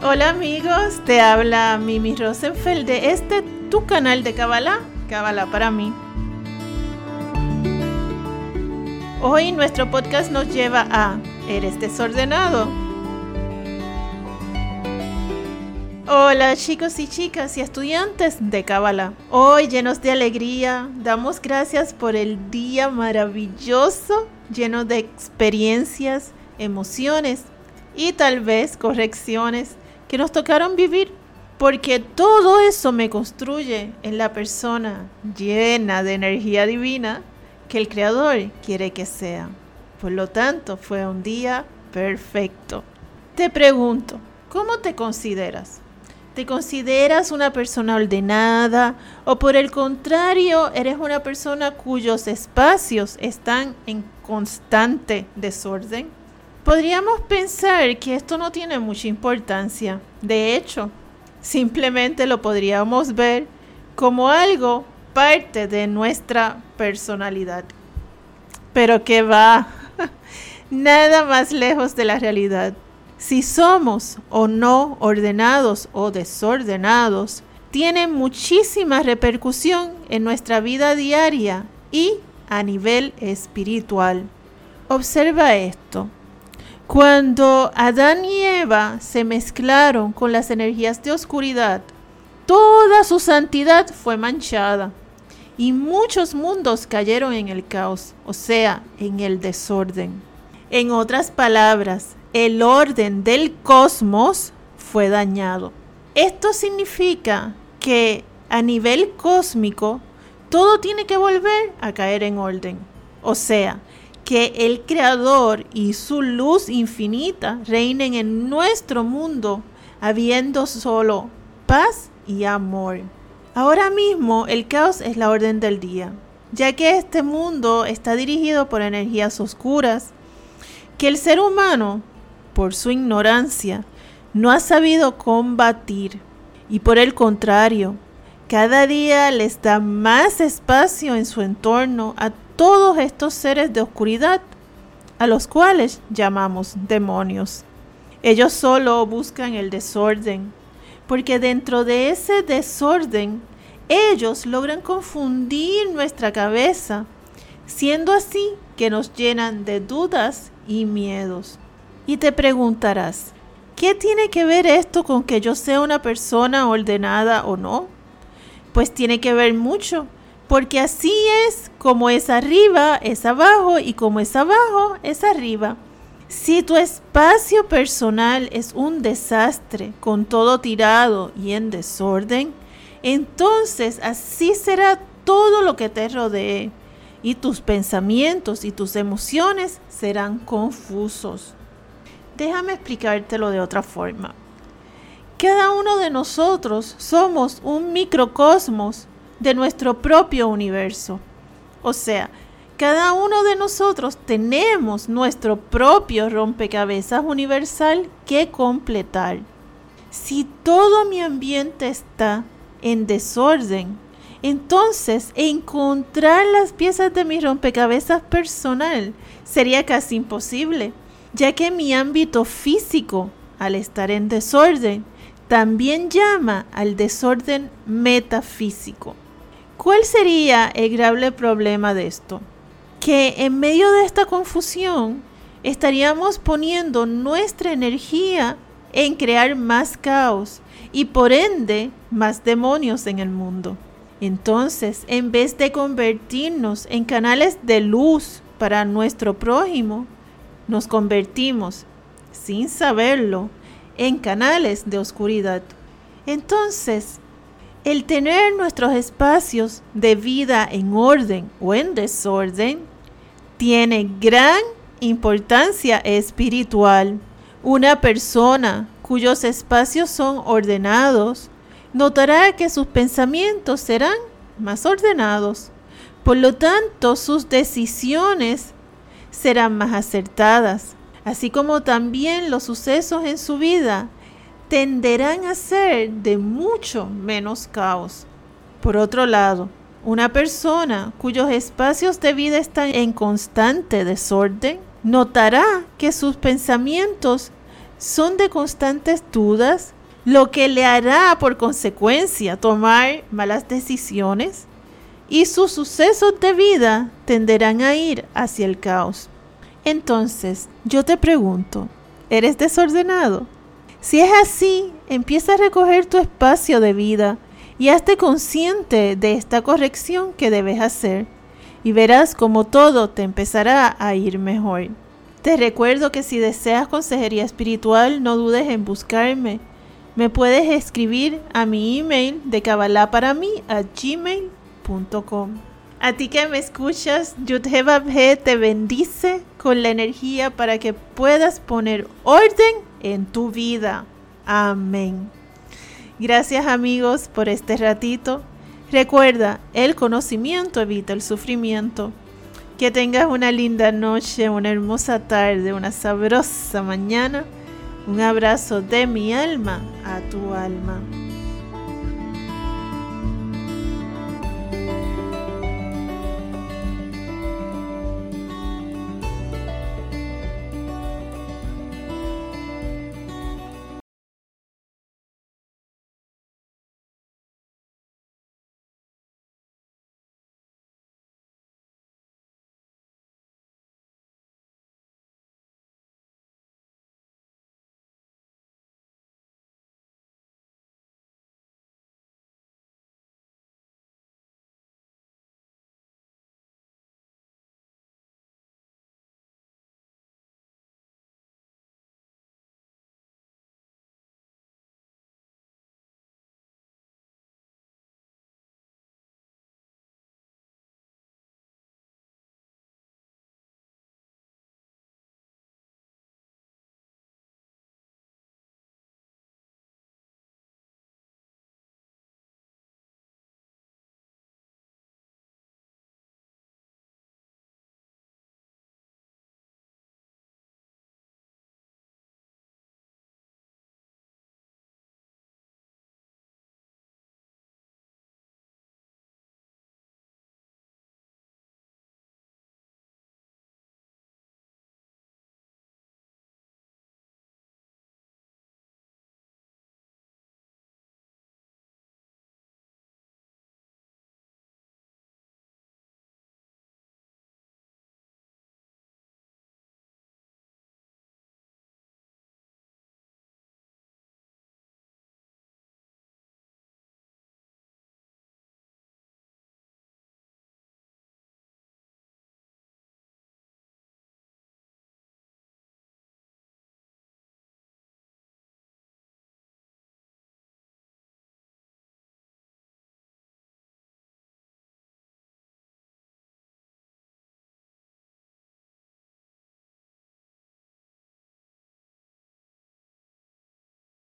Hola amigos, te habla Mimi Rosenfeld de este tu canal de Kabbalah, Kabbalah para mí. Hoy nuestro podcast nos lleva a ¿Eres desordenado? Hola chicos y chicas y estudiantes de Kabbalah. Hoy llenos de alegría, damos gracias por el día maravilloso, lleno de experiencias, emociones y tal vez correcciones que nos tocaron vivir, porque todo eso me construye en la persona llena de energía divina que el Creador quiere que sea. Por lo tanto, fue un día perfecto. Te pregunto, ¿cómo te consideras? ¿Te consideras una persona ordenada o por el contrario eres una persona cuyos espacios están en constante desorden? Podríamos pensar que esto no tiene mucha importancia. De hecho, simplemente lo podríamos ver como algo parte de nuestra personalidad. Pero que va nada más lejos de la realidad. Si somos o no ordenados o desordenados, tiene muchísima repercusión en nuestra vida diaria y a nivel espiritual. Observa esto. Cuando Adán y Eva se mezclaron con las energías de oscuridad, toda su santidad fue manchada y muchos mundos cayeron en el caos, o sea, en el desorden. En otras palabras, el orden del cosmos fue dañado. Esto significa que a nivel cósmico todo tiene que volver a caer en orden. O sea, que el Creador y su luz infinita reinen en nuestro mundo, habiendo solo paz y amor. Ahora mismo el caos es la orden del día, ya que este mundo está dirigido por energías oscuras, que el ser humano, por su ignorancia, no ha sabido combatir, y por el contrario, cada día les da más espacio en su entorno a todos estos seres de oscuridad, a los cuales llamamos demonios. Ellos solo buscan el desorden, porque dentro de ese desorden ellos logran confundir nuestra cabeza, siendo así que nos llenan de dudas y miedos. Y te preguntarás, ¿qué tiene que ver esto con que yo sea una persona ordenada o no? Pues tiene que ver mucho, porque así es como es arriba, es abajo y como es abajo, es arriba. Si tu espacio personal es un desastre, con todo tirado y en desorden, entonces así será todo lo que te rodee y tus pensamientos y tus emociones serán confusos. Déjame explicártelo de otra forma. Cada uno de nosotros somos un microcosmos de nuestro propio universo. O sea, cada uno de nosotros tenemos nuestro propio rompecabezas universal que completar. Si todo mi ambiente está en desorden, entonces encontrar las piezas de mi rompecabezas personal sería casi imposible, ya que mi ámbito físico, al estar en desorden, también llama al desorden metafísico. ¿Cuál sería el grave problema de esto? Que en medio de esta confusión estaríamos poniendo nuestra energía en crear más caos y por ende más demonios en el mundo. Entonces, en vez de convertirnos en canales de luz para nuestro prójimo, nos convertimos, sin saberlo, en canales de oscuridad. Entonces, el tener nuestros espacios de vida en orden o en desorden tiene gran importancia espiritual. Una persona cuyos espacios son ordenados notará que sus pensamientos serán más ordenados. Por lo tanto, sus decisiones serán más acertadas, así como también los sucesos en su vida tenderán a ser de mucho menos caos. Por otro lado, una persona cuyos espacios de vida están en constante desorden notará que sus pensamientos son de constantes dudas, lo que le hará por consecuencia tomar malas decisiones y sus sucesos de vida tenderán a ir hacia el caos. Entonces, yo te pregunto, ¿eres desordenado? Si es así, empieza a recoger tu espacio de vida y hazte consciente de esta corrección que debes hacer y verás como todo te empezará a ir mejor. Te recuerdo que si deseas consejería espiritual, no dudes en buscarme. Me puedes escribir a mi email de Kabbalah para mí a A ti que me escuchas, Yudhebabhe te bendice con la energía para que puedas poner orden en tu vida. Amén. Gracias amigos por este ratito. Recuerda, el conocimiento evita el sufrimiento. Que tengas una linda noche, una hermosa tarde, una sabrosa mañana. Un abrazo de mi alma a tu alma.